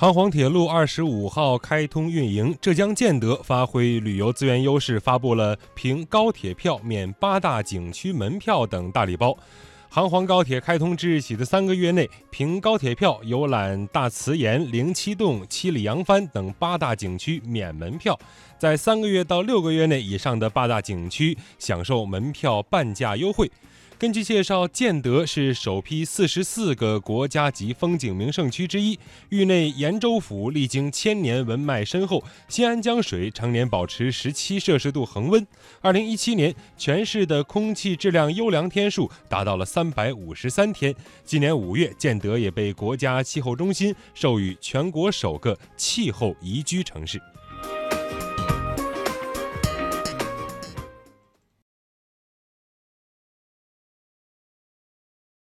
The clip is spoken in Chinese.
杭黄铁路二十五号开通运营，浙江建德发挥旅游资源优势，发布了凭高铁票免八大景区门票等大礼包。杭黄高铁开通之日起的三个月内，凭高铁票游览大慈岩、灵栖洞、七里扬帆等八大景区免门票；在三个月到六个月内以上的八大景区，享受门票半价优惠。根据介绍，建德是首批四十四个国家级风景名胜区之一。域内延州府历经千年文脉深厚，新安江水常年保持十七摄氏度恒温。二零一七年，全市的空气质量优良天数达到了三百五十三天。今年五月，建德也被国家气候中心授予全国首个气候宜居城市。